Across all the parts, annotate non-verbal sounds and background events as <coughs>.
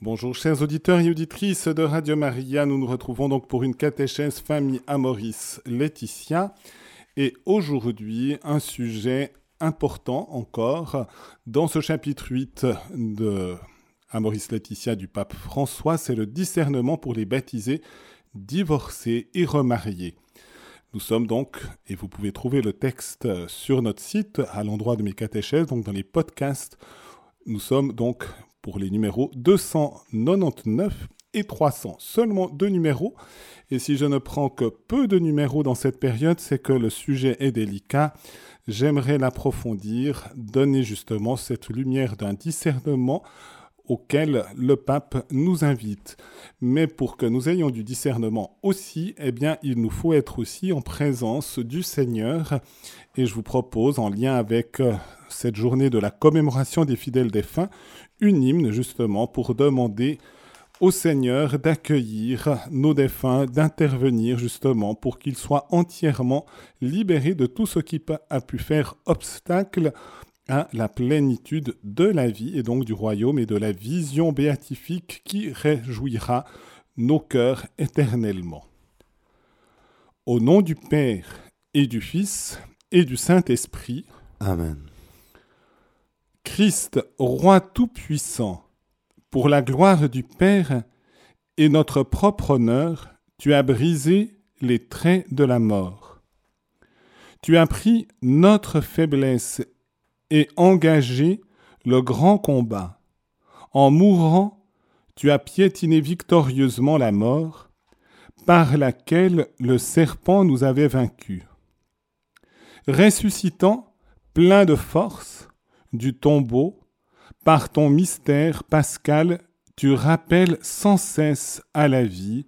Bonjour chers auditeurs et auditrices de Radio Maria, nous nous retrouvons donc pour une catéchèse famille Amoris Laetitia. Et aujourd'hui un sujet important encore. Dans ce chapitre 8 de Amoris Laetitia du pape François, c'est le discernement pour les baptisés, divorcés et remariés. Nous sommes donc, et vous pouvez trouver le texte sur notre site à l'endroit de mes catéchèses, donc dans les podcasts, nous sommes donc pour les numéros 299 et 300. Seulement deux numéros. Et si je ne prends que peu de numéros dans cette période, c'est que le sujet est délicat. J'aimerais l'approfondir, donner justement cette lumière d'un discernement auquel le pape nous invite. Mais pour que nous ayons du discernement aussi, eh bien, il nous faut être aussi en présence du Seigneur. Et je vous propose, en lien avec euh, cette journée de la commémoration des fidèles défunts, une hymne justement pour demander au Seigneur d'accueillir nos défunts, d'intervenir justement pour qu'ils soient entièrement libérés de tout ce qui a pu faire obstacle à la plénitude de la vie et donc du royaume et de la vision béatifique qui réjouira nos cœurs éternellement. Au nom du Père et du Fils et du Saint-Esprit. Amen. Christ, roi tout-puissant, pour la gloire du Père et notre propre honneur, tu as brisé les traits de la mort. Tu as pris notre faiblesse et engagé le grand combat. En mourant, tu as piétiné victorieusement la mort, par laquelle le serpent nous avait vaincus. Ressuscitant, plein de force, du tombeau, par ton mystère pascal, tu rappelles sans cesse à la vie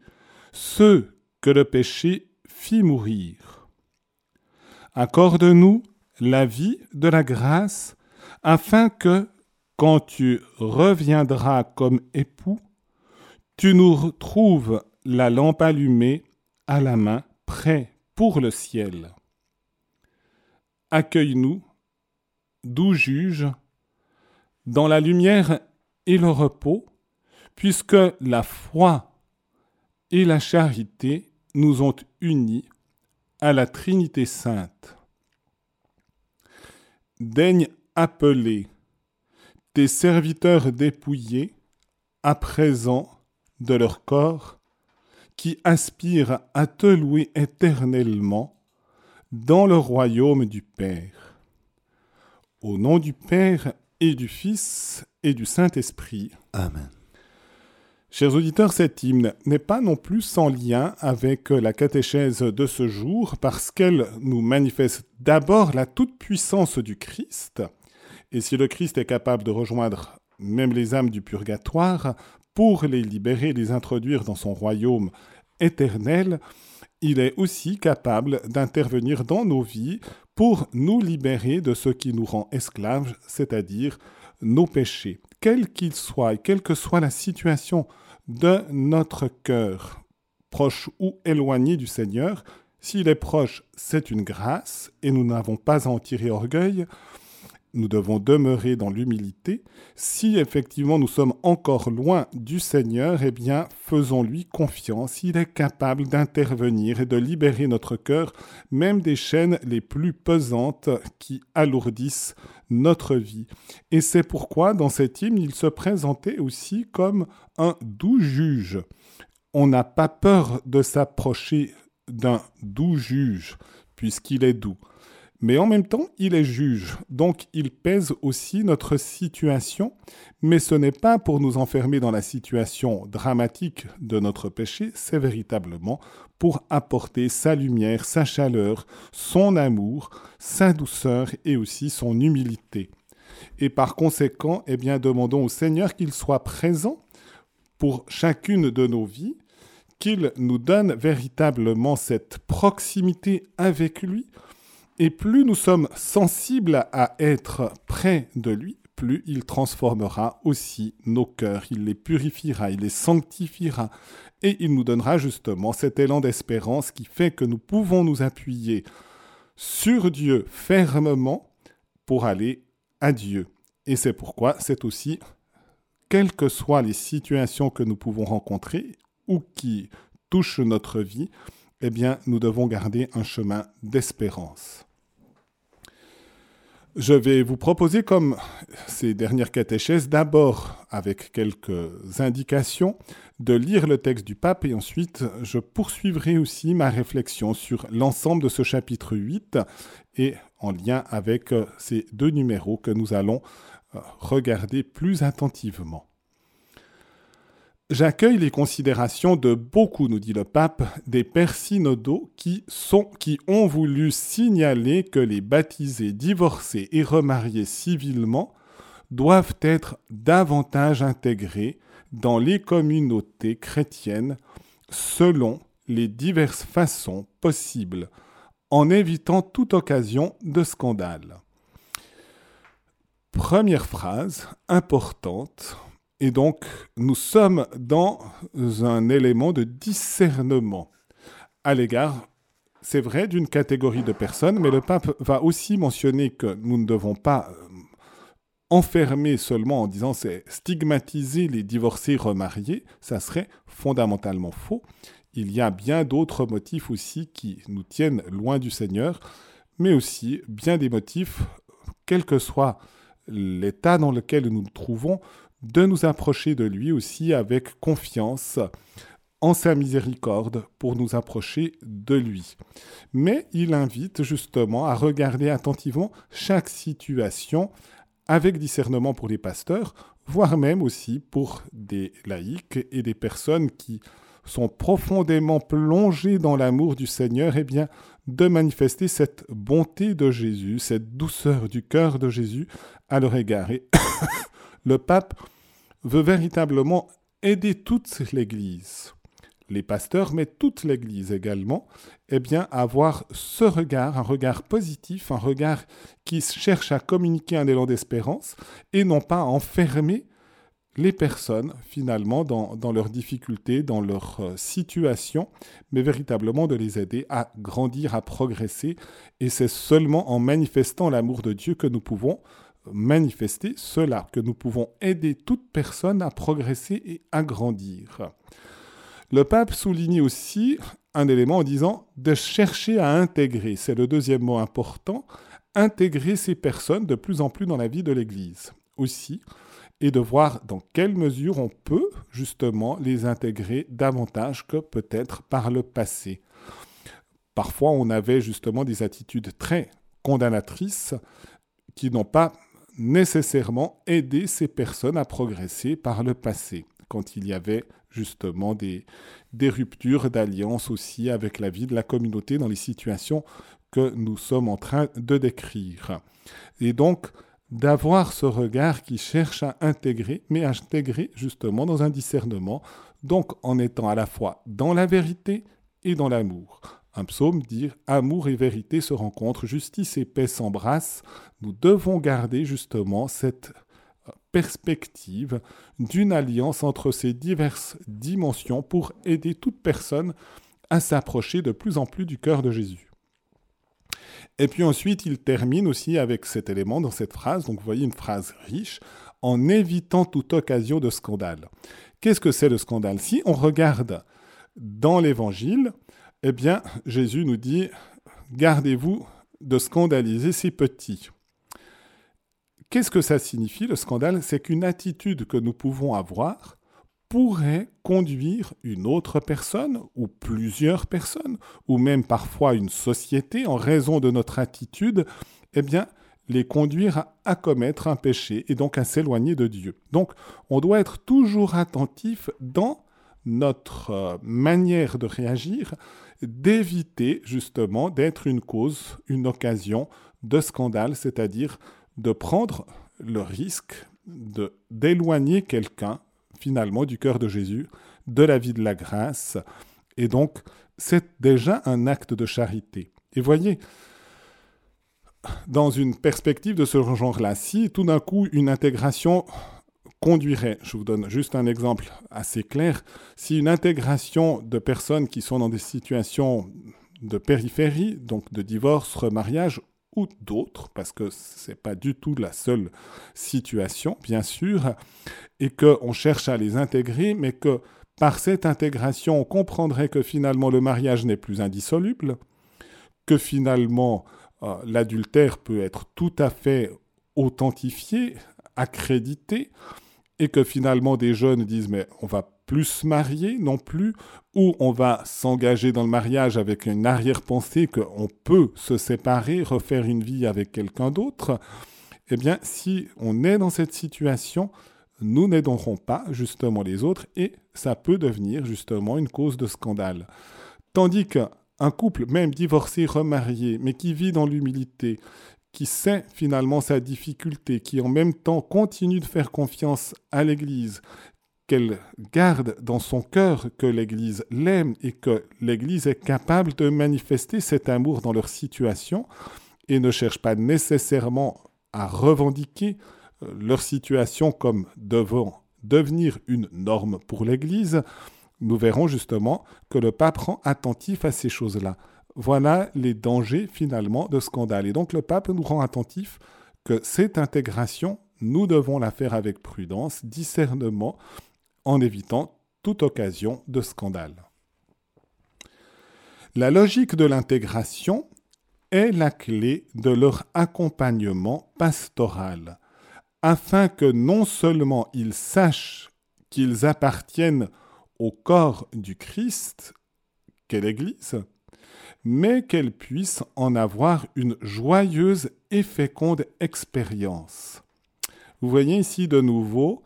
ceux que le péché fit mourir. Accorde-nous la vie de la grâce, afin que, quand tu reviendras comme époux, tu nous retrouves la lampe allumée à la main, prêt pour le ciel. Accueille-nous doux juge, dans la lumière et le repos, puisque la foi et la charité nous ont unis à la Trinité sainte. Daigne appeler tes serviteurs dépouillés à présent de leur corps, qui aspirent à te louer éternellement dans le royaume du Père. Au nom du Père et du Fils et du Saint-Esprit. Amen. Chers auditeurs, cet hymne n'est pas non plus sans lien avec la catéchèse de ce jour parce qu'elle nous manifeste d'abord la toute-puissance du Christ. Et si le Christ est capable de rejoindre même les âmes du purgatoire pour les libérer, les introduire dans son royaume éternel, il est aussi capable d'intervenir dans nos vies pour nous libérer de ce qui nous rend esclaves, c'est-à-dire nos péchés, quels qu'ils soient et quelle que soit la situation de notre cœur, proche ou éloigné du Seigneur. S'il est proche, c'est une grâce et nous n'avons pas à en tirer orgueil nous devons demeurer dans l'humilité. Si effectivement nous sommes encore loin du Seigneur, eh bien faisons-lui confiance. Il est capable d'intervenir et de libérer notre cœur, même des chaînes les plus pesantes qui alourdissent notre vie. Et c'est pourquoi dans cet hymne, il se présentait aussi comme un doux juge. On n'a pas peur de s'approcher d'un doux juge, puisqu'il est doux. Mais en même temps, il est juge, donc il pèse aussi notre situation, mais ce n'est pas pour nous enfermer dans la situation dramatique de notre péché, c'est véritablement pour apporter sa lumière, sa chaleur, son amour, sa douceur et aussi son humilité. Et par conséquent, eh bien, demandons au Seigneur qu'il soit présent pour chacune de nos vies, qu'il nous donne véritablement cette proximité avec lui, et plus nous sommes sensibles à être près de lui, plus il transformera aussi nos cœurs, il les purifiera, il les sanctifiera, et il nous donnera justement cet élan d'espérance qui fait que nous pouvons nous appuyer sur Dieu fermement pour aller à Dieu. Et c'est pourquoi c'est aussi quelles que soient les situations que nous pouvons rencontrer ou qui touchent notre vie, eh bien, nous devons garder un chemin d'espérance. Je vais vous proposer, comme ces dernières catéchèses, d'abord, avec quelques indications, de lire le texte du pape et ensuite je poursuivrai aussi ma réflexion sur l'ensemble de ce chapitre 8 et en lien avec ces deux numéros que nous allons euh, regarder plus attentivement. J'accueille les considérations de beaucoup, nous dit le pape, des pères qui ont voulu signaler que les baptisés, divorcés et remariés civilement doivent être davantage intégrés dans les communautés chrétiennes selon les diverses façons possibles, en évitant toute occasion de scandale. Première phrase importante et donc, nous sommes dans un élément de discernement à l'égard, c'est vrai, d'une catégorie de personnes, mais le pape va aussi mentionner que nous ne devons pas euh, enfermer seulement en disant c'est stigmatiser les divorcés remariés, ça serait fondamentalement faux. Il y a bien d'autres motifs aussi qui nous tiennent loin du Seigneur, mais aussi bien des motifs, quel que soit l'état dans lequel nous nous trouvons, de nous approcher de lui aussi avec confiance en sa miséricorde pour nous approcher de lui. Mais il invite justement à regarder attentivement chaque situation avec discernement pour les pasteurs, voire même aussi pour des laïcs et des personnes qui sont profondément plongées dans l'amour du Seigneur, eh bien, de manifester cette bonté de Jésus, cette douceur du cœur de Jésus à leur égard. Et <coughs> le pape veut véritablement aider toute l'Église, les pasteurs, mais toute l'Église également, eh bien, à avoir ce regard, un regard positif, un regard qui cherche à communiquer un élan d'espérance et non pas à enfermer les personnes finalement dans, dans leurs difficultés, dans leur euh, situation, mais véritablement de les aider à grandir, à progresser. Et c'est seulement en manifestant l'amour de Dieu que nous pouvons manifester cela, que nous pouvons aider toute personne à progresser et à grandir. Le pape souligne aussi un élément en disant de chercher à intégrer, c'est le deuxième mot important, intégrer ces personnes de plus en plus dans la vie de l'Église aussi, et de voir dans quelle mesure on peut justement les intégrer davantage que peut-être par le passé. Parfois, on avait justement des attitudes très condamnatrices qui n'ont pas nécessairement aider ces personnes à progresser par le passé, quand il y avait justement des, ruptures d'alliance aussi avec la vie de la communauté dans les situations que nous sommes en train de décrire. Et donc, d'avoir ce regard qui cherche à intégrer, mais à intégrer justement dans un discernement, donc en étant à la fois dans la vérité et dans l'amour. Un psaume dit Amour et vérité se rencontrent, justice et paix s'embrassent. Nous devons garder justement cette perspective d'une alliance entre ces diverses dimensions pour aider toute personne à s'approcher de plus en plus du cœur de Jésus. Et puis ensuite, il termine aussi avec cet élément dans cette phrase, donc vous voyez une phrase riche, en évitant toute occasion de scandale. Qu'est-ce que c'est le scandale? Si on regarde dans l'Évangile, eh bien, Jésus nous dit, gardez-vous de scandaliser ces petits. Qu'est-ce que ça signifie le scandale? C'est qu'une attitude que nous pouvons avoir pourrait conduire une autre personne ou plusieurs personnes ou même parfois une société en raison de notre attitude, eh bien, les conduire à, commettre un péché et donc à s'éloigner de Dieu. Donc, on doit être toujours attentif dans notre euh, manière de réagir d'éviter justement d'être une cause, une occasion de scandale, c'est-à-dire de prendre le risque d'éloigner quelqu'un finalement du cœur de Jésus, de la vie de la grâce. Et donc, c'est déjà un acte de charité. Et voyez, dans une perspective de ce genre-là, si tout d'un coup une intégration conduirait, je vous donne juste un exemple assez clair, si une intégration de personnes qui sont dans des situations de périphérie, donc de divorce, remariage, ou d'autres, parce que ce n'est pas du tout la seule situation, bien sûr, et qu'on cherche à les intégrer, mais que par cette intégration, on comprendrait que finalement le mariage n'est plus indissoluble, que finalement euh, l'adultère peut être tout à fait authentifié, accrédité, et que finalement des jeunes disent mais on va plus se marier non plus, ou on va s'engager dans le mariage avec une arrière-pensée qu'on peut se séparer, refaire une vie avec quelqu'un d'autre, eh bien si on est dans cette situation, nous n'aiderons pas justement les autres et ça peut devenir justement une cause de scandale. Tandis qu'un couple, même divorcé, remarié, mais qui vit dans l'humilité, qui sait finalement sa difficulté, qui en même temps continue de faire confiance à l'Église, qu'elle garde dans son cœur que l'Église l'aime et que l'Église est capable de manifester cet amour dans leur situation et ne cherche pas nécessairement à revendiquer euh, leur situation comme devant devenir une norme pour l'Église, nous verrons justement que le pape rend attentif à ces choses-là. Voilà les dangers finalement de scandale. Et donc le pape nous rend attentif que cette intégration, nous devons la faire avec prudence, discernement, en évitant toute occasion de scandale. La logique de l'intégration est la clé de leur accompagnement pastoral, afin que non seulement ils sachent qu'ils appartiennent au corps du Christ, qu'est l'Église, mais qu'elle puisse en avoir une joyeuse et féconde expérience. Vous voyez ici de nouveau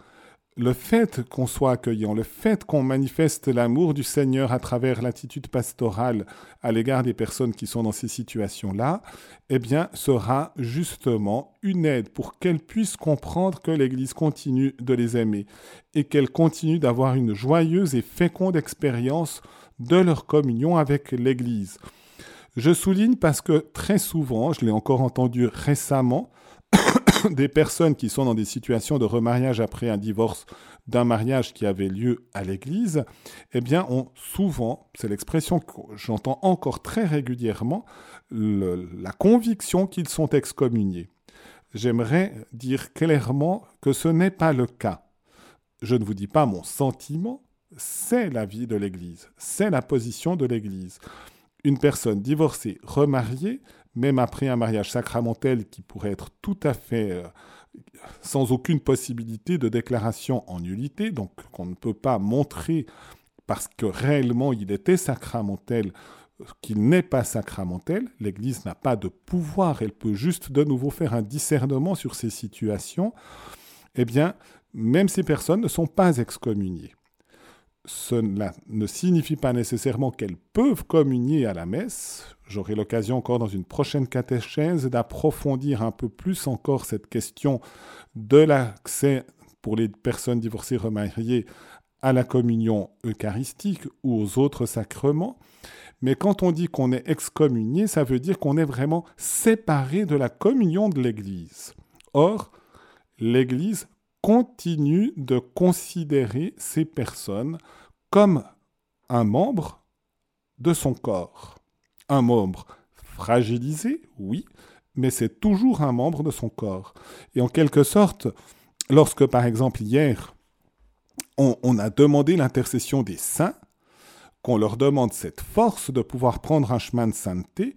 le fait qu'on soit accueillant, le fait qu'on manifeste l'amour du Seigneur à travers l'attitude pastorale à l'égard des personnes qui sont dans ces situations-là, eh bien, sera justement une aide pour qu'elles puissent comprendre que l'Église continue de les aimer et qu'elles continuent d'avoir une joyeuse et féconde expérience de leur communion avec l'Église. Je souligne parce que très souvent, je l'ai encore entendu récemment, <coughs> des personnes qui sont dans des situations de remariage après un divorce d'un mariage qui avait lieu à l'église, eh bien, ont souvent, c'est l'expression que j'entends encore très régulièrement, la conviction qu'ils sont excommuniés. J'aimerais dire clairement que ce n'est pas le cas. Je ne vous dis pas mon sentiment, c'est la vie de l'Église, c'est la position de l'Église une personne divorcée, remariée, même après un mariage sacramentel qui pourrait être tout à fait euh, sans aucune possibilité de déclaration en nullité, donc qu'on ne peut pas montrer parce que réellement il était sacramentel qu'il n'est pas sacramentel, l'Église n'a pas de pouvoir, elle peut juste de nouveau faire un discernement sur ces situations, eh bien, même ces personnes ne sont pas excommuniées cela ne signifie pas nécessairement qu'elles peuvent communier à la messe. J'aurai l'occasion encore dans une prochaine catéchèse d'approfondir un peu plus encore cette question de l'accès pour les personnes divorcées remariées à la communion eucharistique ou aux autres sacrements. Mais quand on dit qu'on est excommunié, ça veut dire qu'on est vraiment séparé de la communion de l'Église. Or, l'Église continue de considérer ces personnes comme un membre de son corps. Un membre fragilisé, oui, mais c'est toujours un membre de son corps. Et en quelque sorte, lorsque par exemple hier, on, a demandé l'intercession des saints, qu'on leur demande cette force de pouvoir prendre un chemin de sainteté,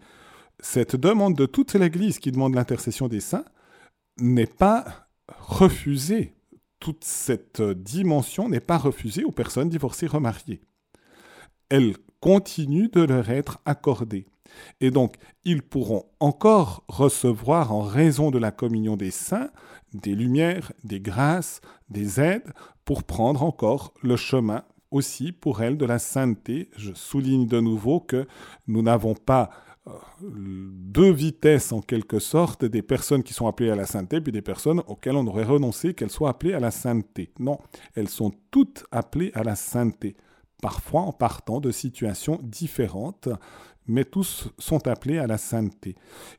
cette demande de toute l'Église qui demande l'intercession des saints n'est pas refusée toute cette dimension n'est pas refusée aux personnes divorcées remariées. Elle continue de leur être accordée. Et donc, ils pourront encore recevoir, en raison de la communion des saints, des lumières, des grâces, des aides, pour prendre encore le chemin aussi pour elles de la sainteté. Je souligne de nouveau que nous n'avons pas deux vitesses en quelque sorte des personnes qui sont appelées à la sainteté, puis des personnes auxquelles on aurait renoncé qu'elles soient appelées à la sainteté. Non, elles sont toutes appelées à la sainteté, parfois en partant de situations différentes, mais tous sont appelés à la sainteté.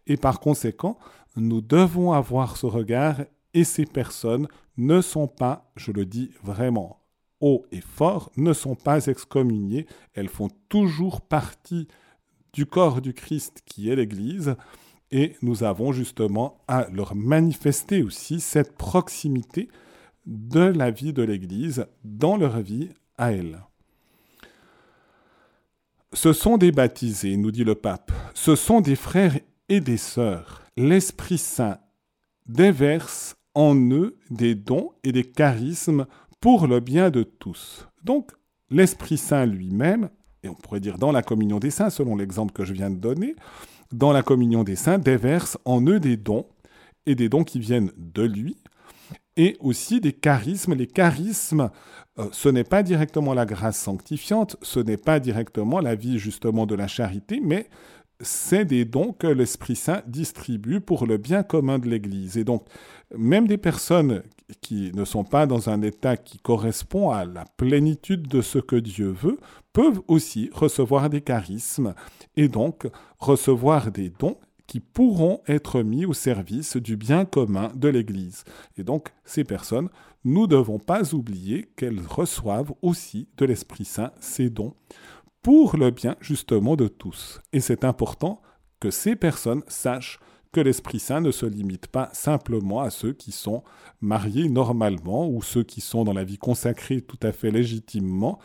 Et par conséquent, nous devons avoir ce regard et ces personnes ne sont pas, je le dis vraiment haut et fort, ne sont pas excommuniées, elles font toujours partie du corps du Christ qui est l'Église, et nous avons justement à leur manifester aussi cette proximité de la vie de l'Église dans leur vie à elle. Ce sont des baptisés, nous dit le pape, ce sont des frères et des sœurs. L'Esprit Saint déverse en eux des dons et des charismes pour le bien de tous. Donc, l'Esprit Saint lui-même, et on pourrait dire dans la communion des saints, selon l'exemple que je viens de donner, dans la communion des saints, déverse en eux des dons, et des dons qui viennent de lui, et aussi des charismes. Les charismes, euh, ce n'est pas directement la grâce sanctifiante, ce n'est pas directement la vie justement de la charité, mais c'est des dons que l'Esprit Saint distribue pour le bien commun de l'Église. Et donc, même des personnes qui ne sont pas dans un état qui correspond à la plénitude de ce que Dieu veut, peuvent aussi recevoir des charismes et donc recevoir des dons qui pourront être mis au service du bien commun de l'Église. Et donc, ces personnes, nous ne devons pas oublier qu'elles reçoivent aussi de l'Esprit Saint ces dons pour le bien justement de tous. Et c'est important que ces personnes sachent que l'Esprit Saint ne se limite pas simplement à ceux qui sont mariés normalement ou ceux qui sont dans la vie consacrée tout à fait légitimement,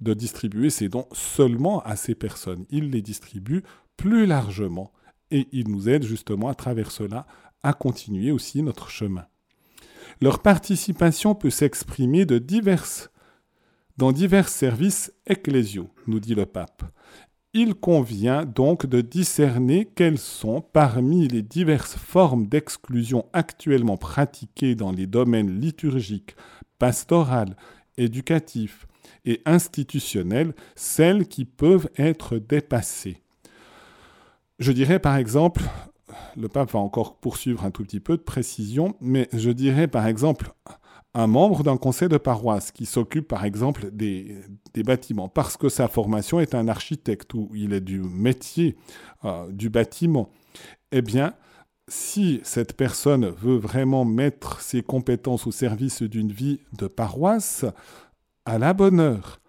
de distribuer ces dons seulement à ces personnes. Il les distribue plus largement et il nous aide justement à travers cela à continuer aussi notre chemin. Leur participation peut s'exprimer dans divers services ecclésiaux, nous dit le pape. Il convient donc de discerner quelles sont, parmi les diverses formes d'exclusion actuellement pratiquées dans les domaines liturgiques, pastoral, éducatifs et institutionnels, celles qui peuvent être dépassées. Je dirais par exemple, le pape va encore poursuivre un tout petit peu de précision, mais je dirais par exemple un membre d'un conseil de paroisse qui s'occupe par exemple des, bâtiments parce que sa formation est un architecte ou il est du métier euh, du bâtiment, eh bien, si cette personne veut vraiment mettre ses compétences au service d'une vie de paroisse, à la bonne heure,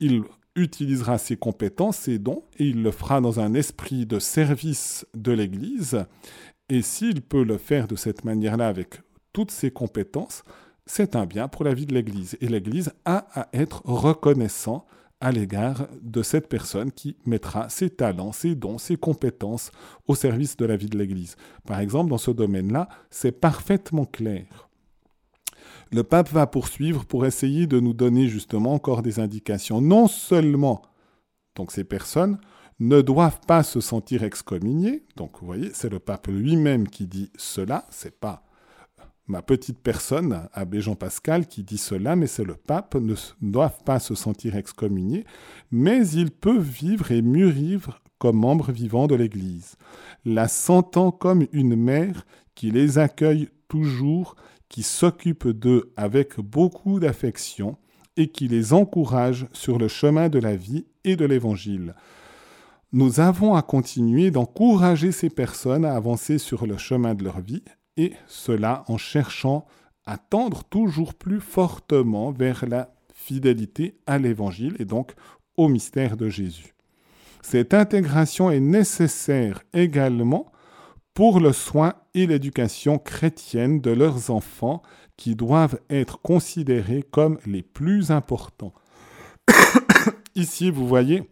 il utilisera ses compétences, ses dons, et il le fera dans un esprit de service de l'Église. Et s'il peut le faire de cette manière-là avec toutes ses compétences, c'est un bien pour la vie de l'Église. Et l'Église a à être reconnaissant à l'égard de cette personne qui mettra ses talents, ses dons, ses compétences au service de la vie de l'Église. Par exemple, dans ce domaine-là, c'est parfaitement clair. Le pape va poursuivre pour essayer de nous donner justement encore des indications. Non seulement, donc ces personnes ne doivent pas se sentir excommuniées, donc vous voyez, c'est le pape lui-même qui dit cela, c'est pas ma petite personne, Abbé Jean Pascal, qui dit cela, mais c'est le pape, ne doivent pas se sentir excommuniés, mais ils peuvent vivre et mûrir comme membres vivants de l'Église, la sentant comme une mère qui les accueille toujours, qui s'occupe d'eux avec beaucoup d'affection et qui les encourage sur le chemin de la vie et de l'Évangile. Nous avons à continuer d'encourager ces personnes à avancer sur le chemin de leur vie et cela en cherchant à tendre toujours plus fortement vers la fidélité à l'Évangile et donc au mystère de Jésus. Cette intégration est nécessaire également pour le soin et l'éducation chrétienne de leurs enfants qui doivent être considérés comme les plus importants. <coughs> Ici, vous voyez,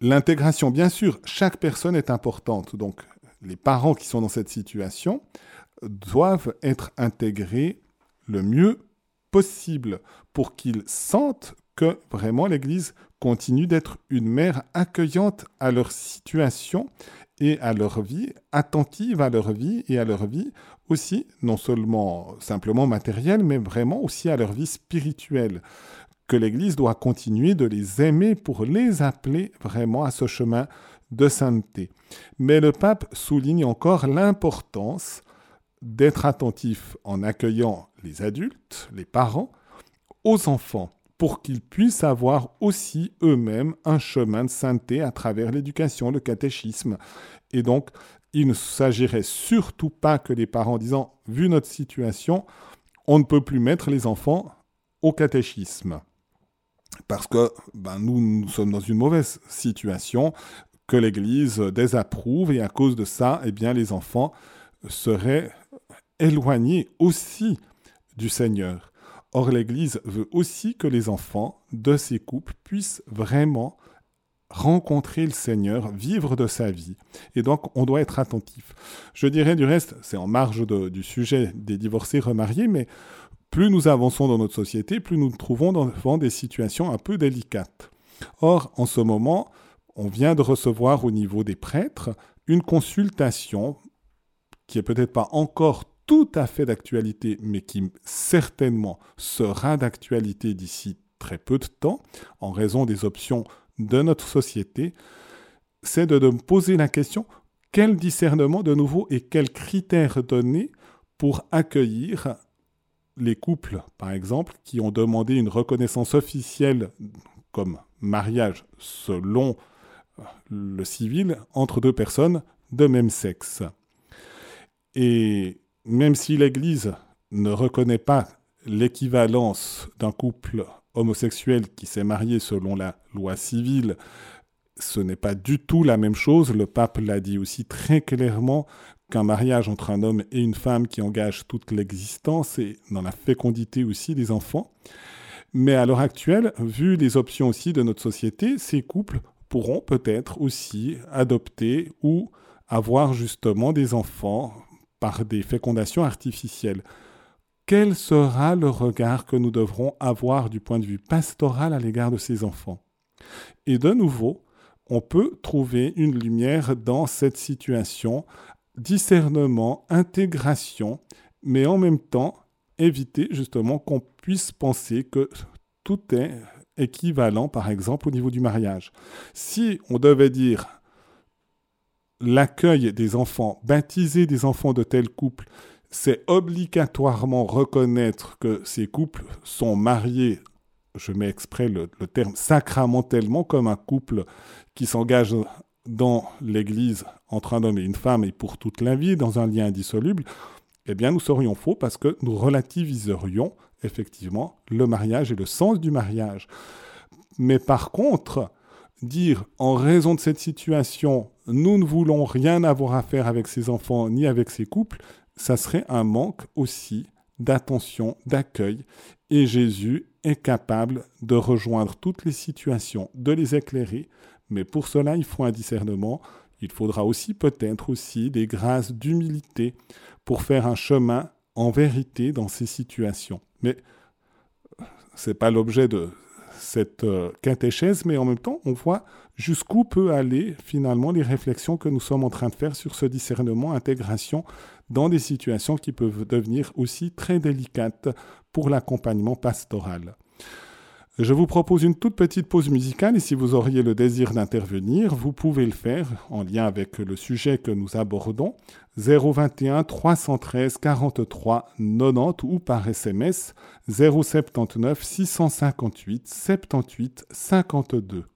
l'intégration, bien sûr, chaque personne est importante. Donc, les parents qui sont dans cette situation doivent être intégrés le mieux possible pour qu'ils sentent que vraiment l'Église continue d'être une mère accueillante à leur situation et à leur vie, attentive à leur vie et à leur vie aussi, non seulement simplement matérielle, mais vraiment aussi à leur vie spirituelle. Que l'Église doit continuer de les aimer pour les appeler vraiment à ce chemin de sainteté. Mais le pape souligne encore l'importance d'être attentif en accueillant les adultes, les parents, aux enfants, pour qu'ils puissent avoir aussi eux-mêmes un chemin de sainteté à travers l'éducation, le catéchisme. Et donc, il ne s'agirait surtout pas que les parents disant, vu notre situation, on ne peut plus mettre les enfants au catéchisme. Parce que ben, nous, nous sommes dans une mauvaise situation que l'Église désapprouve et à cause de ça, eh bien, les enfants seraient éloignés aussi du Seigneur. Or, l'Église veut aussi que les enfants de ces couples puissent vraiment rencontrer le Seigneur, vivre de sa vie. Et donc, on doit être attentif. Je dirais du reste, c'est en marge du sujet des divorcés remariés, mais plus nous avançons dans notre société, plus nous nous trouvons devant des situations un peu délicates. Or, en ce moment, on vient de recevoir au niveau des prêtres une consultation qui est peut-être pas encore tout à fait d'actualité, mais qui certainement sera d'actualité d'ici très peu de temps, en raison des options de notre société, c'est de, me poser la question, quel discernement de nouveau et quels critères donner pour accueillir les couples, par exemple, qui ont demandé une reconnaissance officielle comme mariage selon le civil entre deux personnes de même sexe. Et même si l'Église ne reconnaît pas l'équivalence d'un couple homosexuel qui s'est marié selon la loi civile, ce n'est pas du tout la même chose. Le pape l'a dit aussi très clairement qu'un mariage entre un homme et une femme qui engage toute l'existence et dans la fécondité aussi des enfants. Mais à l'heure actuelle, vu les options aussi de notre société, ces couples pourront peut-être aussi adopter ou avoir justement des enfants par des fécondations artificielles. Quel sera le regard que nous devrons avoir du point de vue pastoral à l'égard de ces enfants? Et de nouveau, on peut trouver une lumière dans cette situation, discernement, intégration, mais en même temps éviter justement qu'on puisse penser que tout est équivalent, par exemple, au niveau du mariage. Si on devait dire l'accueil des enfants, baptiser des enfants de tel couple, c'est obligatoirement reconnaître que ces couples sont mariés, je mets exprès le, terme sacramentellement, comme un couple qui s'engage dans l'Église entre un homme et une femme et pour toute la vie, dans un lien indissoluble, eh bien nous serions faux parce que nous relativiserions effectivement le mariage et le sens du mariage. Mais par contre, dire en raison de cette situation, nous ne voulons rien avoir à faire avec ces enfants ni avec ces couples, ça serait un manque aussi d'attention, d'accueil. Et Jésus est capable de rejoindre toutes les situations, de les éclairer. Mais pour cela, il faut un discernement. Il faudra aussi peut-être aussi des grâces d'humilité pour faire un chemin en vérité dans ces situations. Mais ce n'est pas l'objet de cette euh, catéchèse, mais en même temps, on voit jusqu'où peut aller finalement les réflexions que nous sommes en train de faire sur ce discernement, intégration dans des situations qui peuvent devenir aussi très délicates pour l'accompagnement pastoral. Je vous propose une toute petite pause musicale et si vous auriez le désir d'intervenir, vous pouvez le faire en lien avec le sujet que nous abordons 021 313 43 90 ou par SMS 079 658 78 52.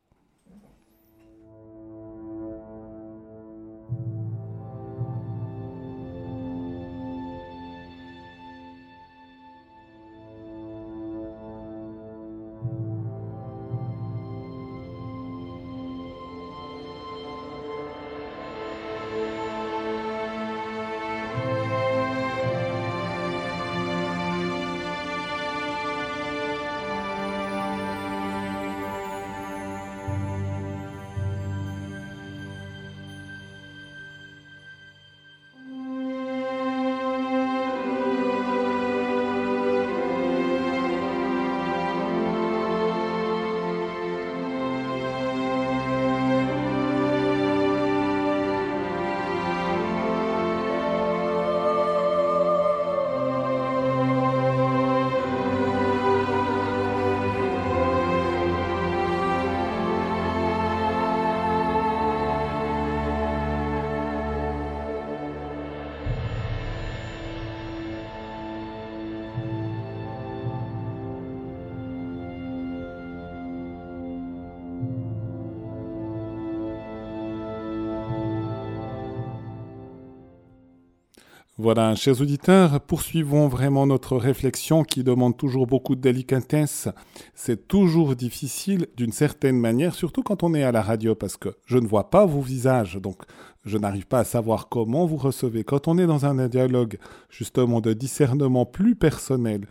Voilà, chers auditeurs, poursuivons vraiment notre réflexion qui demande toujours beaucoup de délicatesse. C'est toujours difficile d'une certaine manière, surtout quand on est à la radio, parce que je ne vois pas vos visages, donc je n'arrive pas à savoir comment vous recevez. Quand on est dans un dialogue justement de discernement plus personnel,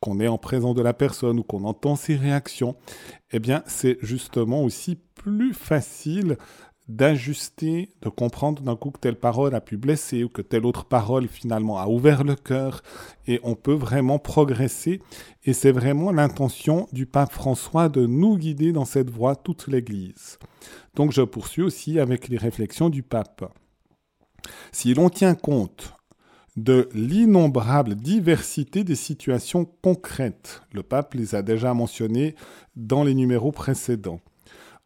qu'on est en présence de la personne ou qu'on entend ses réactions, eh bien c'est justement aussi plus facile d'ajuster, de comprendre d'un coup que telle parole a pu blesser ou que telle autre parole finalement a ouvert le cœur et on peut vraiment progresser et c'est vraiment l'intention du pape François de nous guider dans cette voie toute l'Église. Donc je poursuis aussi avec les réflexions du pape. Si l'on tient compte de l'innombrable diversité des situations concrètes, le pape les a déjà mentionnées dans les numéros précédents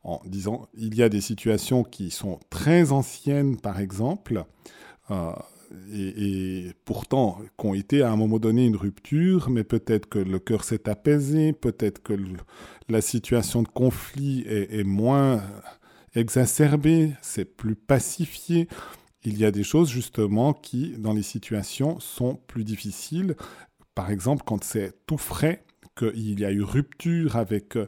en disant il y a des situations qui sont très anciennes, par exemple, euh, et, pourtant qui ont été à un moment donné une rupture, mais peut-être que le cœur s'est apaisé, peut-être que la situation de conflit est, moins exacerbée, c'est plus pacifié. Il y a des choses justement qui, dans les situations, sont plus difficiles. Par exemple, quand c'est tout frais, qu'il y a eu rupture avec euh,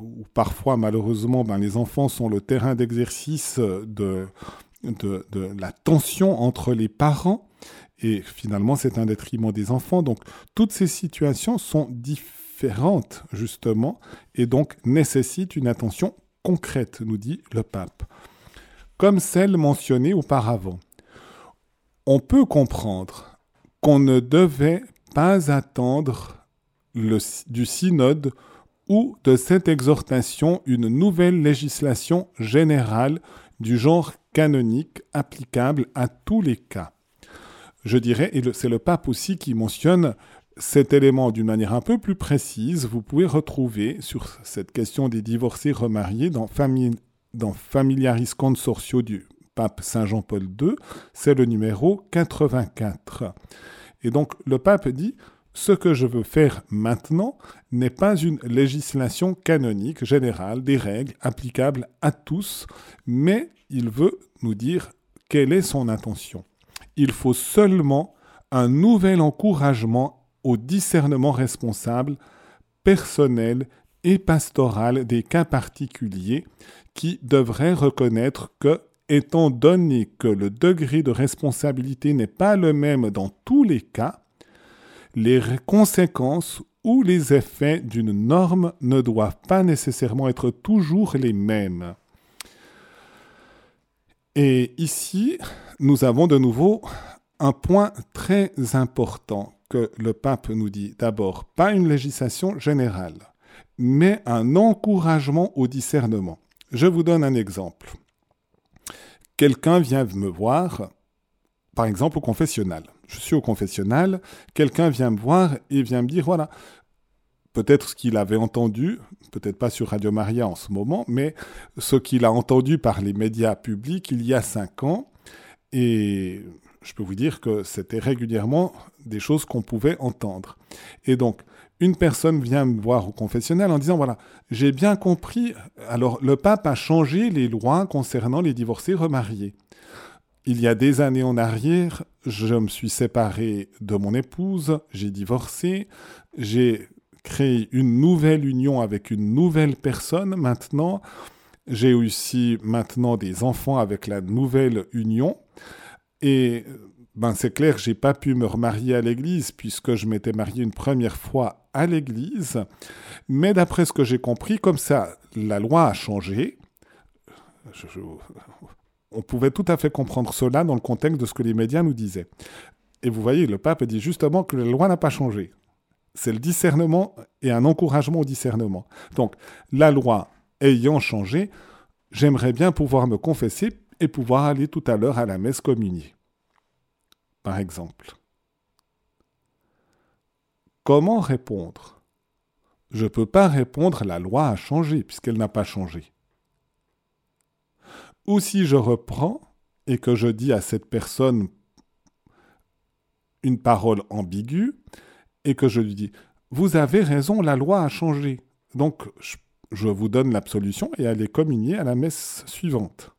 ou parfois malheureusement ben, les enfants sont le terrain d'exercice de, de, la tension entre les parents et finalement c'est un détriment des enfants. Donc toutes ces situations sont différentes justement et donc nécessitent une attention concrète, nous dit le pape. Comme celle mentionnée auparavant. On peut comprendre qu'on ne devait pas attendre du synode ou de cette exhortation une nouvelle législation générale du genre canonique applicable à tous les cas. Je dirais, et c'est le pape aussi qui mentionne cet élément d'une manière un peu plus précise, vous pouvez retrouver sur cette question des divorcés remariés dans, dans Familiaris Consortio du pape Saint Jean-Paul II, c'est le numéro 84. Et donc le pape dit, ce que je veux faire maintenant n'est pas une législation canonique générale des règles applicables à tous, mais il veut nous dire quelle est son intention. Il faut seulement un nouvel encouragement au discernement responsable, personnel et pastoral des cas particuliers qui devraient reconnaître que, étant donné que le degré de responsabilité n'est pas le même dans tous les cas, les conséquences ou les effets d'une norme ne doivent pas nécessairement être toujours les mêmes. Et ici, nous avons de nouveau un point très important que le pape nous dit. D'abord, pas une législation générale, mais un encouragement au discernement. Je vous donne un exemple. Quelqu'un vient me voir, par exemple au confessionnal je suis au confessionnal, quelqu'un vient me voir et vient me dire, voilà, peut-être ce qu'il avait entendu, peut-être pas sur Radio Maria en ce moment, mais ce qu'il a entendu par les médias publics il y a cinq ans, et je peux vous dire que c'était régulièrement des choses qu'on pouvait entendre. Et donc, une personne vient me voir au confessionnal en disant, voilà, j'ai bien compris, alors le pape a changé les lois concernant les divorcés remariés il y a des années en arrière, je me suis séparé de mon épouse, j'ai divorcé, j'ai créé une nouvelle union avec une nouvelle personne maintenant. J'ai aussi maintenant des enfants avec la nouvelle union. Et ben c'est clair j'ai pas pu me remarier à l'église puisque je m'étais marié une première fois à l'église. Mais d'après ce que j'ai compris, comme ça, la loi a changé. Je, on pouvait tout à fait comprendre cela dans le contexte de ce que les médias nous disaient. Et vous voyez, le pape dit justement que la loi n'a pas changé. C'est le discernement et un encouragement au discernement. Donc, la loi ayant changé, j'aimerais bien pouvoir me confesser et pouvoir aller tout à l'heure à la messe communiée. Par exemple. Comment répondre? Je ne peux pas répondre la loi a changé puisqu'elle n'a pas changé. Ou si je reprends et que je dis à cette personne une parole ambiguë et que je lui dis Vous avez raison, la loi a changé. Donc je, vous donne l'absolution et allez communier à la messe suivante.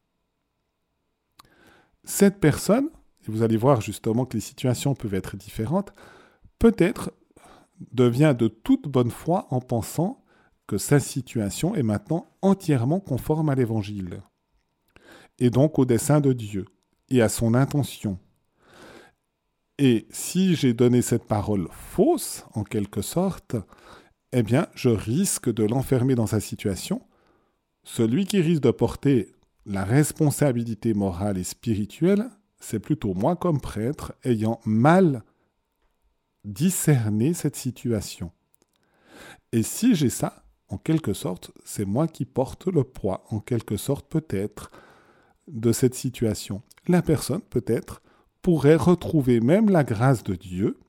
Cette personne, et vous allez voir justement que les situations peuvent être différentes, peut-être devient de toute bonne foi en pensant que sa situation est maintenant entièrement conforme à l'Évangile, et donc au dessein de Dieu, et à son intention. Et si j'ai donné cette parole fausse, en quelque sorte, eh bien, je risque de l'enfermer dans sa situation. Celui qui risque de porter la responsabilité morale et spirituelle, c'est plutôt moi comme prêtre ayant mal discerné cette situation. Et si j'ai ça, en quelque sorte, c'est moi qui porte le poids, en quelque sorte peut-être, de cette situation. La personne, peut-être, pourrait retrouver même la grâce de Dieu,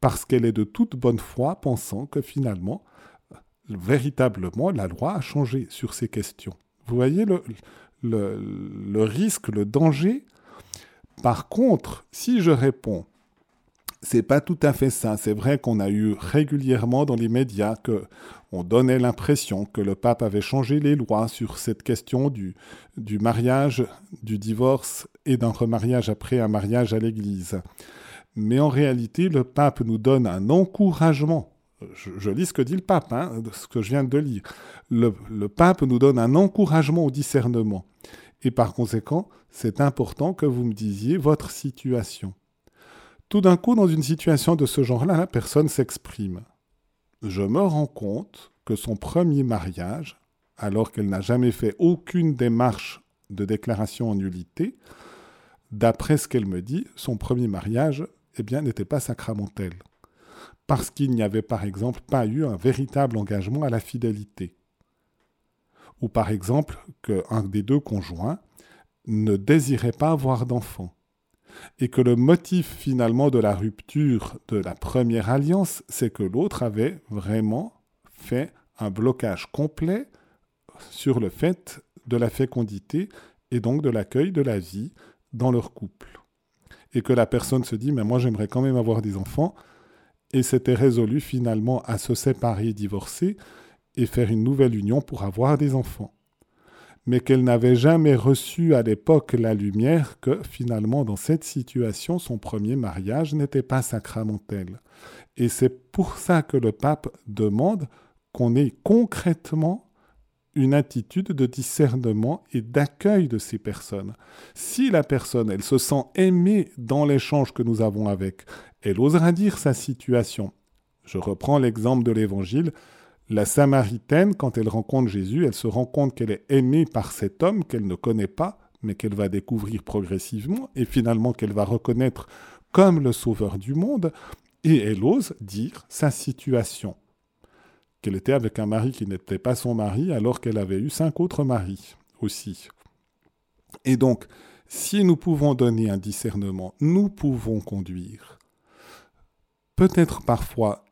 parce qu'elle est de toute bonne foi, pensant que finalement, véritablement, la loi a changé sur ces questions. Vous voyez le, le, risque, le danger? Par contre, si je réponds, c'est pas tout à fait ça. C'est vrai qu'on a eu régulièrement dans les médias que on donnait l'impression que le pape avait changé les lois sur cette question du, mariage, du divorce et d'un remariage après un mariage à l'église. Mais en réalité, le pape nous donne un encouragement. Je, lis ce que dit le pape, hein, ce que je viens de lire. Le pape nous donne un encouragement au discernement. Et par conséquent, c'est important que vous me disiez votre situation. Tout d'un coup, dans une situation de ce genre-là, la personne s'exprime. Je me rends compte que son premier mariage, alors qu'elle n'a jamais fait aucune démarche de déclaration en nullité, d'après ce qu'elle me dit, son premier mariage, eh bien, n'était pas sacramentel. Parce qu'il n'y avait par exemple pas eu un véritable engagement à la fidélité. Ou par exemple qu'un des deux conjoints ne désirait pas avoir d'enfant et que le motif finalement de la rupture de la première alliance, c'est que l'autre avait vraiment fait un blocage complet sur le fait de la fécondité et donc de l'accueil de la vie dans leur couple. Et que la personne se dit, mais moi j'aimerais quand même avoir des enfants, et s'était résolu finalement à se séparer, divorcer, et faire une nouvelle union pour avoir des enfants mais qu'elle n'avait jamais reçu à l'époque la lumière que finalement dans cette situation son premier mariage n'était pas sacramentel. Et c'est pour ça que le pape demande qu'on ait concrètement une attitude de discernement et d'accueil de ces personnes. Si la personne, elle se sent aimée dans l'échange que nous avons avec, elle osera dire sa situation. Je reprends l'exemple de l'Évangile. La Samaritaine, quand elle rencontre Jésus, elle se rend compte qu'elle est aimée par cet homme qu'elle ne connaît pas, mais qu'elle va découvrir progressivement, et finalement qu'elle va reconnaître comme le sauveur du monde, et elle ose dire sa situation. Qu'elle était avec un mari qui n'était pas son mari, alors qu'elle avait eu cinq autres maris aussi. Et donc, si nous pouvons donner un discernement, nous pouvons conduire. Peut-être parfois,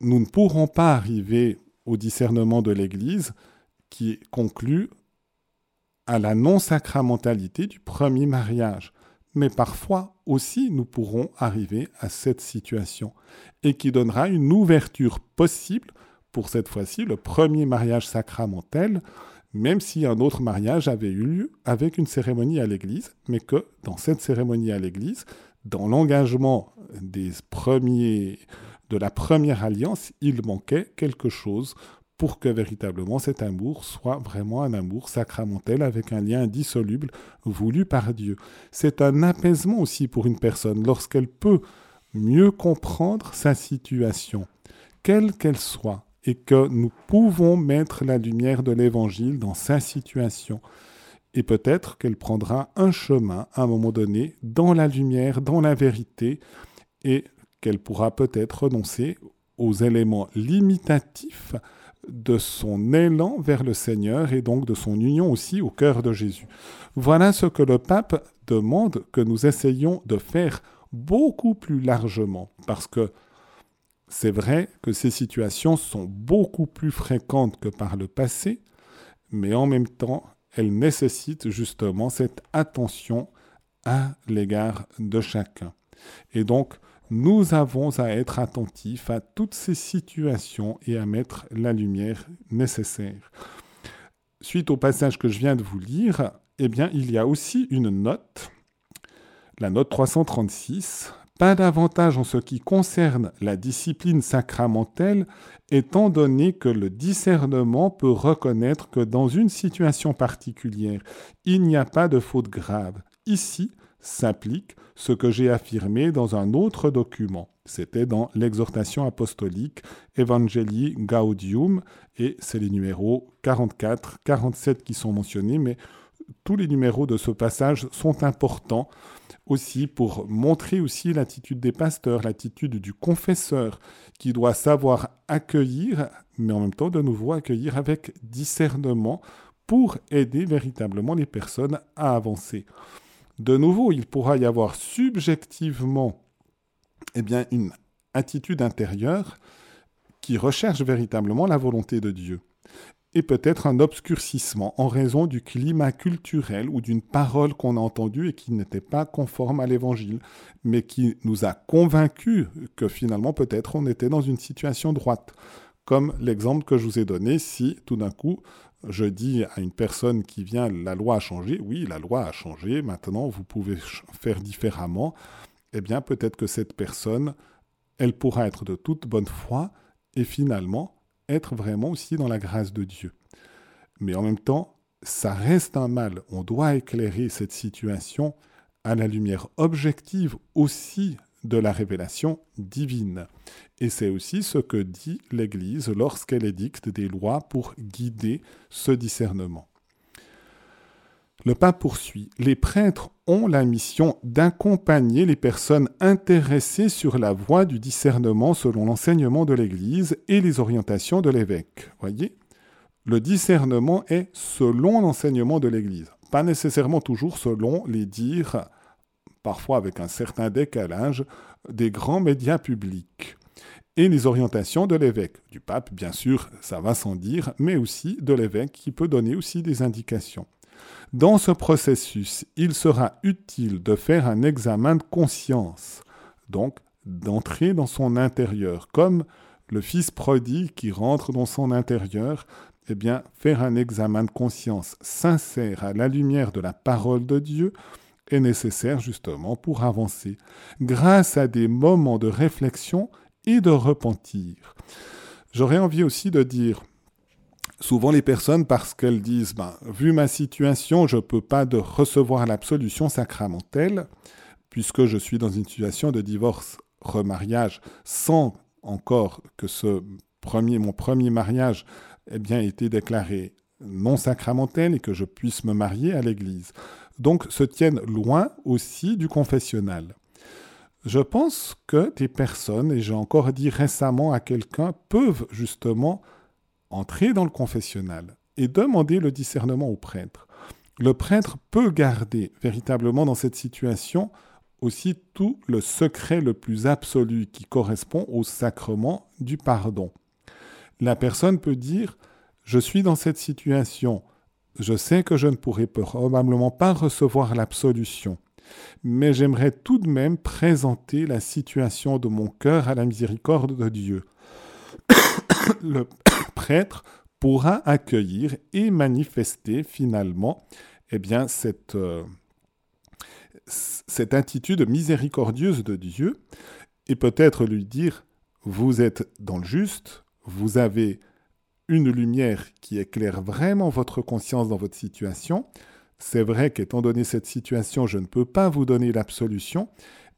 nous ne pourrons pas arriver au discernement de l'Église qui conclut à la non-sacramentalité du premier mariage. Mais parfois aussi nous pourrons arriver à cette situation et qui donnera une ouverture possible pour cette fois-ci le premier mariage sacramentel, même si un autre mariage avait eu lieu avec une cérémonie à l'église, mais que dans cette cérémonie à l'église, dans l'engagement des premiers de la première alliance, il manquait quelque chose pour que véritablement cet amour soit vraiment un amour sacramentel avec un lien indissoluble voulu par Dieu. C'est un apaisement aussi pour une personne lorsqu'elle peut mieux comprendre sa situation, quelle qu'elle soit, et que nous pouvons mettre la lumière de l'Évangile dans sa situation. Et peut-être qu'elle prendra un chemin à un moment donné dans la lumière, dans la vérité, et qu'elle pourra peut-être renoncer aux éléments limitatifs de son élan vers le Seigneur et donc de son union aussi au cœur de Jésus. Voilà ce que le pape demande que nous essayions de faire beaucoup plus largement, parce que c'est vrai que ces situations sont beaucoup plus fréquentes que par le passé, mais en même temps, elles nécessitent justement cette attention à l'égard de chacun. Et donc, nous avons à être attentifs à toutes ces situations et à mettre la lumière nécessaire. Suite au passage que je viens de vous lire, eh bien, il y a aussi une note La note 336, pas davantage en ce qui concerne la discipline sacramentelle, étant donné que le discernement peut reconnaître que dans une situation particulière, il n'y a pas de faute grave. Ici s'applique ce que j'ai affirmé dans un autre document. C'était dans l'exhortation apostolique Evangelii Gaudium, et c'est les numéros 44, 47 qui sont mentionnés, mais tous les numéros de ce passage sont importants aussi pour montrer aussi l'attitude des pasteurs, l'attitude du confesseur qui doit savoir accueillir, mais en même temps de nouveau accueillir avec discernement pour aider véritablement les personnes à avancer. De nouveau, il pourra y avoir subjectivement eh bien, une attitude intérieure qui recherche véritablement la volonté de Dieu et peut-être un obscurcissement en raison du climat culturel ou d'une parole qu'on a entendue et qui n'était pas conforme à l'évangile, mais qui nous a convaincus que finalement peut-être on était dans une situation droite. Comme l'exemple que je vous ai donné, si tout d'un coup je dis à une personne qui vient la loi a changé, oui, la loi a changé, maintenant vous pouvez faire différemment, eh bien peut-être que cette personne, elle pourra être de toute bonne foi et finalement être vraiment aussi dans la grâce de Dieu. Mais en même temps, ça reste un mal. On doit éclairer cette situation à la lumière objective aussi de la révélation divine. Et c'est aussi ce que dit l'Église lorsqu'elle édicte des lois pour guider ce discernement. Le pape poursuit. Les prêtres ont la mission d'accompagner les personnes intéressées sur la voie du discernement selon l'enseignement de l'Église et les orientations de l'évêque. Voyez? Le discernement est selon l'enseignement de l'Église, pas nécessairement toujours selon les dires, parfois avec un certain décalage, des grands médias publics et les orientations de l'évêque, du pape bien sûr, ça va sans dire, mais aussi de l'évêque qui peut donner aussi des indications. Dans ce processus, il sera utile de faire un examen de conscience, donc d'entrer dans son intérieur, comme le fils prodigue qui rentre dans son intérieur, eh bien, faire un examen de conscience sincère à la lumière de la parole de Dieu est nécessaire justement pour avancer, grâce à des moments de réflexion et de repentir. J'aurais envie aussi de dire, souvent les personnes, parce qu'elles disent, ben, vu ma situation, je ne peux pas de recevoir l'absolution sacramentelle, puisque je suis dans une situation de divorce, remariage, sans encore que ce premier, mon premier mariage ait bien été déclaré non sacramentel et que je puisse me marier à l'Église. Donc se tiennent loin aussi du confessionnal. Je pense que des personnes, et j'ai encore dit récemment à quelqu'un, peuvent justement entrer dans le confessionnal et demander le discernement au prêtre. Le prêtre peut garder véritablement dans cette situation aussi tout le secret le plus absolu qui correspond au sacrement du pardon. La personne peut dire, je suis dans cette situation, je sais que je ne pourrai probablement pas recevoir l'absolution, mais j'aimerais tout de même présenter la situation de mon cœur à la miséricorde de Dieu. <coughs> le <coughs> prêtre pourra accueillir et manifester finalement eh bien, cette, euh, cette attitude miséricordieuse de Dieu et peut-être lui dire, vous êtes dans le juste, vous avez une lumière qui éclaire vraiment votre conscience dans votre situation. C'est vrai qu'étant donné cette situation, je ne peux pas vous donner l'absolution,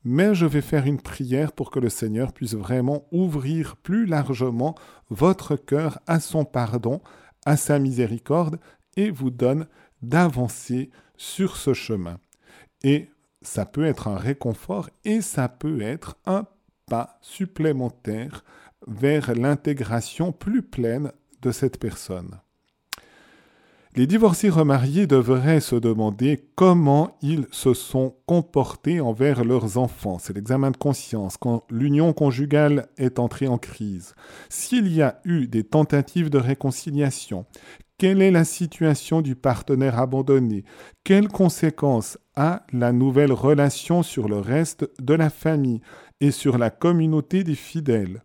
mais je vais faire une prière pour que le Seigneur puisse vraiment ouvrir plus largement votre cœur à son pardon, à sa miséricorde, et vous donne d'avancer sur ce chemin. Et ça peut être un réconfort et ça peut être un pas supplémentaire vers l'intégration plus pleine de cette personne. Les divorcés remariés devraient se demander comment ils se sont comportés envers leurs enfants. C'est l'examen de conscience quand l'union conjugale est entrée en crise. S'il y a eu des tentatives de réconciliation, quelle est la situation du partenaire abandonné? Quelles conséquences a la nouvelle relation sur le reste de la famille et sur la communauté des fidèles?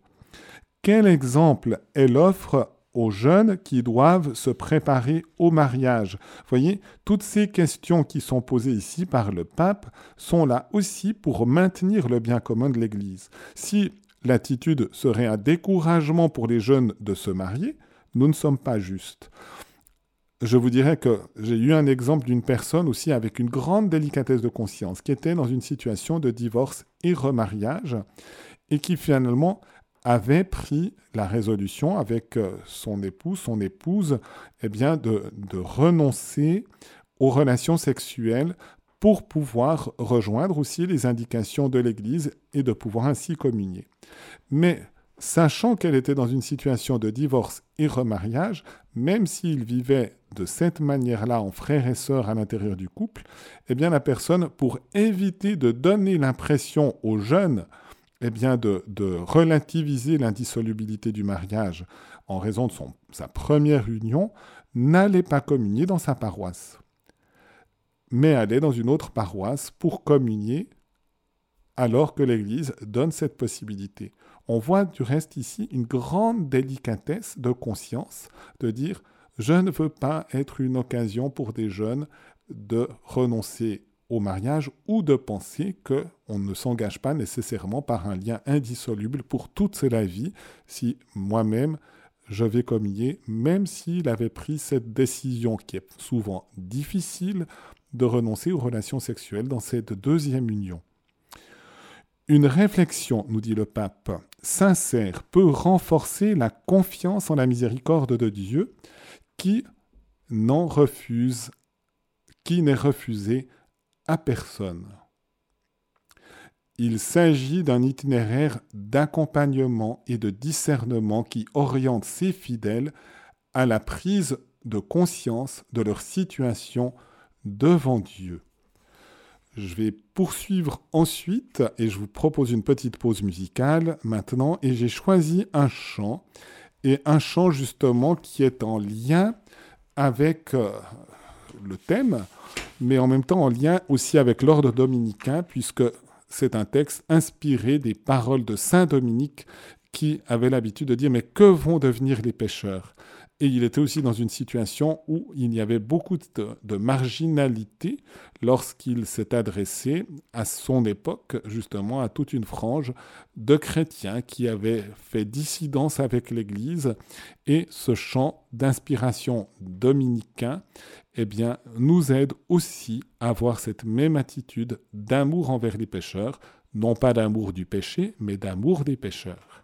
Quel exemple elle offre aux jeunes qui doivent se préparer au mariage. Vous voyez, toutes ces questions qui sont posées ici par le pape sont là aussi pour maintenir le bien commun de l'Église. Si l'attitude serait un découragement pour les jeunes de se marier, nous ne sommes pas justes. Je vous dirais que j'ai eu un exemple d'une personne aussi avec une grande délicatesse de conscience qui était dans une situation de divorce et remariage et qui finalement avait pris la résolution avec euh, son époux, son épouse, eh bien de, de renoncer aux relations sexuelles pour pouvoir rejoindre aussi les indications de l'Église et de pouvoir ainsi communier. Mais sachant qu'elle était dans une situation de divorce et remariage, même s'il vivait de cette manière-là en frères et sœurs à l'intérieur du couple, eh bien la personne, pour éviter de donner l'impression aux jeunes eh bien de, relativiser l'indissolubilité du mariage en raison de son, sa première union, n'allait pas communier dans sa paroisse, mais allait dans une autre paroisse pour communier alors que l'Église donne cette possibilité. On voit du reste ici une grande délicatesse de conscience de dire je ne veux pas être une occasion pour des jeunes de renoncer au mariage ou de penser qu'on ne s'engage pas nécessairement par un lien indissoluble pour toute la vie si moi-même je vais communier, même s'il avait pris cette décision qui est souvent difficile de renoncer aux relations sexuelles dans cette deuxième union. Une réflexion, nous dit le pape, sincère peut renforcer la confiance en la miséricorde de Dieu qui n'en refuse, qui n'est refusé à personne. Il s'agit d'un itinéraire d'accompagnement et de discernement qui oriente ses fidèles à la prise de conscience de leur situation devant Dieu. Je vais poursuivre ensuite et je vous propose une petite pause musicale maintenant et j'ai choisi un chant et un chant justement qui est en lien avec euh, le thème mais en même temps en lien aussi avec l'ordre dominicain, puisque c'est un texte inspiré des paroles de Saint Dominique qui avait l'habitude de dire mais que vont devenir les pêcheurs? Et il était aussi dans une situation où il y avait beaucoup de, marginalité lorsqu'il s'est adressé à son époque, justement, à toute une frange de chrétiens qui avaient fait dissidence avec l'Église. Et ce chant d'inspiration dominicain eh bien, nous aide aussi à avoir cette même attitude d'amour envers les pécheurs, non pas d'amour du péché, mais d'amour des pécheurs.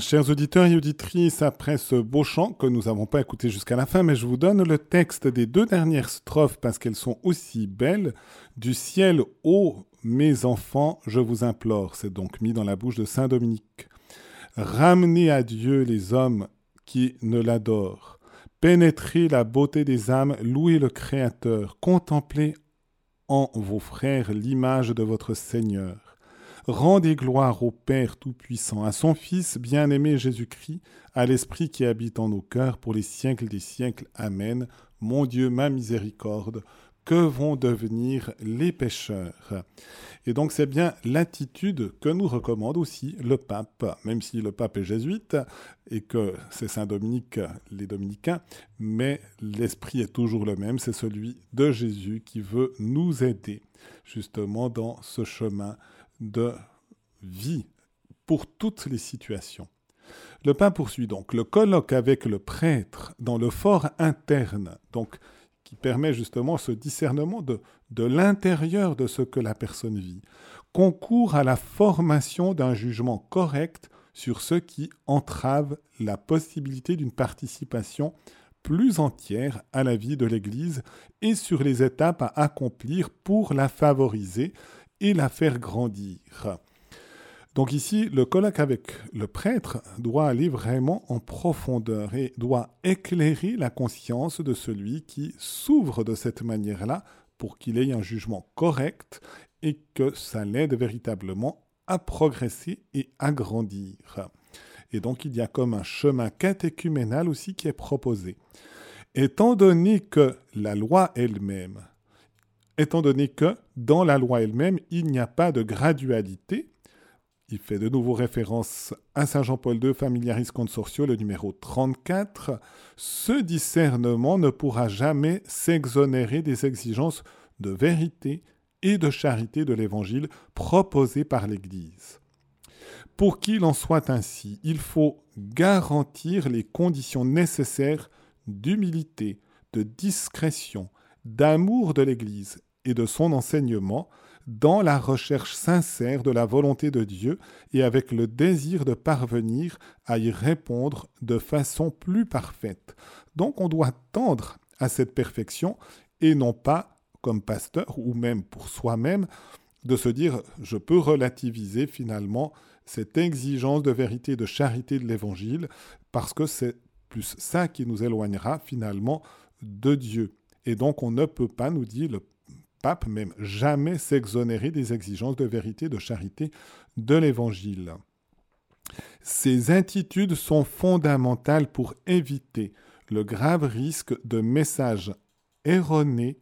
Chers auditeurs et auditrices, après ce beau chant que nous n'avons pas écouté jusqu'à la fin, mais je vous donne le texte des deux dernières strophes parce qu'elles sont aussi belles. Du ciel, ô mes enfants, je vous implore. C'est donc mis dans la bouche de Saint Dominique. Ramenez à Dieu les hommes qui ne l'adorent. Pénétrez la beauté des âmes, louez le Créateur, contemplez en vos frères l'image de votre Seigneur. Rendez gloire au Père Tout-Puissant, à son Fils bien-aimé Jésus-Christ, à l'Esprit qui habite en nos cœurs pour les siècles des siècles. Amen. Mon Dieu, ma miséricorde, que vont devenir les pécheurs? Et donc c'est bien l'attitude que nous recommande aussi le pape, même si le pape est jésuite et que c'est Saint Dominique, les dominicains, mais l'esprit est toujours le même, c'est celui de Jésus qui veut nous aider justement dans ce chemin de vie pour toutes les situations. Le pain poursuit donc le colloque avec le prêtre dans le fort interne, donc qui permet justement ce discernement de, de l'intérieur de ce que la personne vit, concourt à la formation d'un jugement correct sur ce qui entrave la possibilité d'une participation plus entière à la vie de l'Église et sur les étapes à accomplir pour la favoriser et la faire grandir. Donc ici, le colloque avec le prêtre doit aller vraiment en profondeur et doit éclairer la conscience de celui qui s'ouvre de cette manière-là pour qu'il ait un jugement correct et que ça l'aide véritablement à progresser et à grandir. Et donc il y a comme un chemin catéchuménal aussi qui est proposé. Étant donné que la loi elle-même étant donné que dans la loi elle-même, il n'y a pas de gradualité. Il fait de nouveau référence à Saint Jean-Paul II, Familiaris Consortio, le numéro 34. Ce discernement ne pourra jamais s'exonérer des exigences de vérité et de charité de l'Évangile proposées par l'Église. Pour qu'il en soit ainsi, il faut garantir les conditions nécessaires d'humilité, de discrétion, d'amour de l'Église et de son enseignement dans la recherche sincère de la volonté de Dieu et avec le désir de parvenir à y répondre de façon plus parfaite. Donc on doit tendre à cette perfection et non pas, comme pasteur ou même pour soi-même, de se dire je peux relativiser finalement cette exigence de vérité et de charité de l'Évangile parce que c'est plus ça qui nous éloignera finalement de Dieu. Et donc on ne peut pas, nous dit le pape, même jamais s'exonérer des exigences de vérité, de charité de l'Évangile. Ces attitudes sont fondamentales pour éviter le grave risque de messages erronés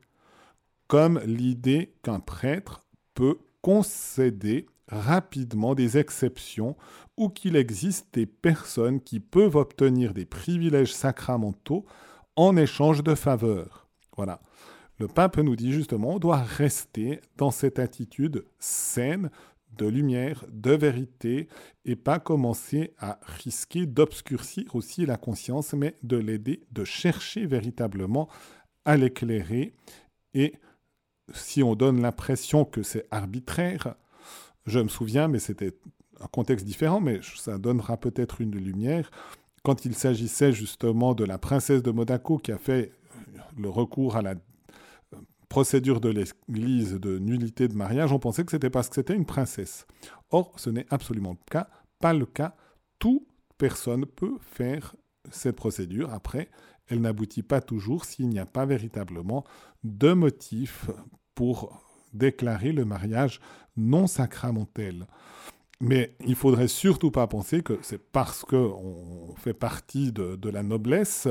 comme l'idée qu'un prêtre peut concéder rapidement des exceptions ou qu'il existe des personnes qui peuvent obtenir des privilèges sacramentaux en échange de faveurs. Voilà. Le pape nous dit justement, on doit rester dans cette attitude saine de lumière, de vérité, et pas commencer à risquer d'obscurcir aussi la conscience, mais de l'aider, de chercher véritablement à l'éclairer. Et si on donne l'impression que c'est arbitraire, je me souviens, mais c'était un contexte différent, mais ça donnera peut-être une lumière, quand il s'agissait justement de la princesse de Monaco qui a fait le recours à la procédure de l'Église de nullité de mariage, on pensait que c'était parce que c'était une princesse. Or, ce n'est absolument pas le cas. Toute personne peut faire cette procédure. Après, elle n'aboutit pas toujours s'il n'y a pas véritablement de motif pour déclarer le mariage non sacramentel. Mais il faudrait surtout pas penser que c'est parce qu'on fait partie de, la noblesse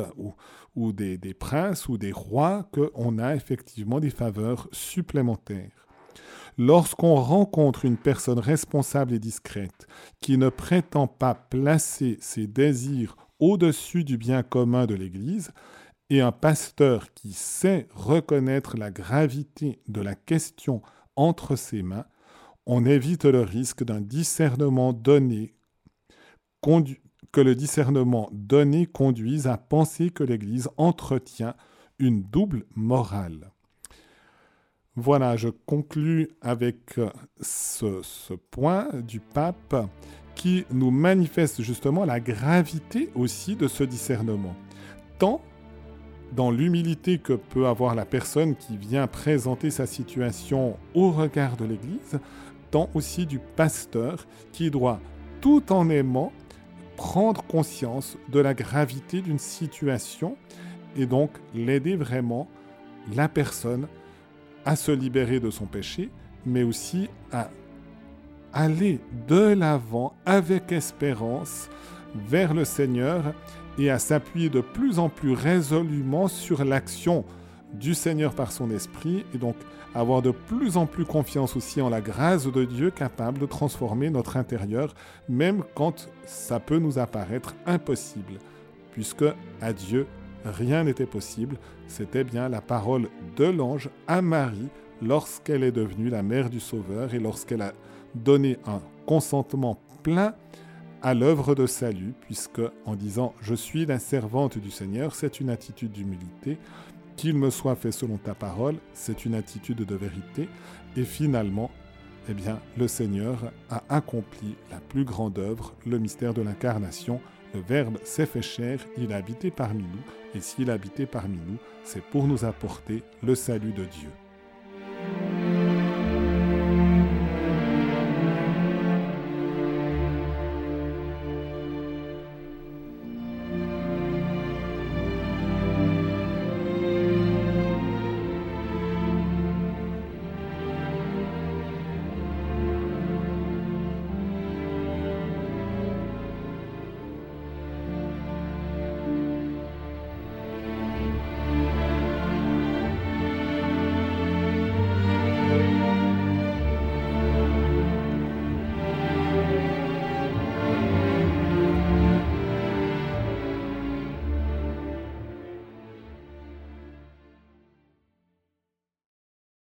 ou, des, des, princes ou des rois qu'on a effectivement des faveurs supplémentaires. Lorsqu'on rencontre une personne responsable et discrète qui ne prétend pas placer ses désirs au-dessus du bien commun de l'Église, et un pasteur qui sait reconnaître la gravité de la question entre ses mains, on évite le risque d'un discernement donné, que le discernement donné conduise à penser que l'Église entretient une double morale. Voilà, je conclus avec ce, ce point du pape qui nous manifeste justement la gravité aussi de ce discernement. Tant dans l'humilité que peut avoir la personne qui vient présenter sa situation au regard de l'Église, tant aussi du pasteur qui doit, tout en aimant, prendre conscience de la gravité d'une situation et donc l'aider vraiment la personne à se libérer de son péché, mais aussi à aller de l'avant avec espérance vers le Seigneur et à s'appuyer de plus en plus résolument sur l'action du Seigneur par son esprit et donc avoir de plus en plus confiance aussi en la grâce de Dieu capable de transformer notre intérieur même quand ça peut nous apparaître impossible puisque à Dieu rien n'était possible, c'était bien la parole de l'ange à Marie lorsqu'elle est devenue la mère du Sauveur et lorsqu'elle a donné un consentement plein à l'œuvre de salut, puisque en disant Je suis la servante du Seigneur, c'est une attitude d'humilité. Qu'il me soit fait selon ta parole, c'est une attitude de vérité. Et finalement, eh bien, le Seigneur a accompli la plus grande œuvre, le mystère de l'incarnation. Le Verbe s'est fait chair, il a habité parmi nous, et s'il a habité parmi nous, c'est pour nous apporter le salut de Dieu.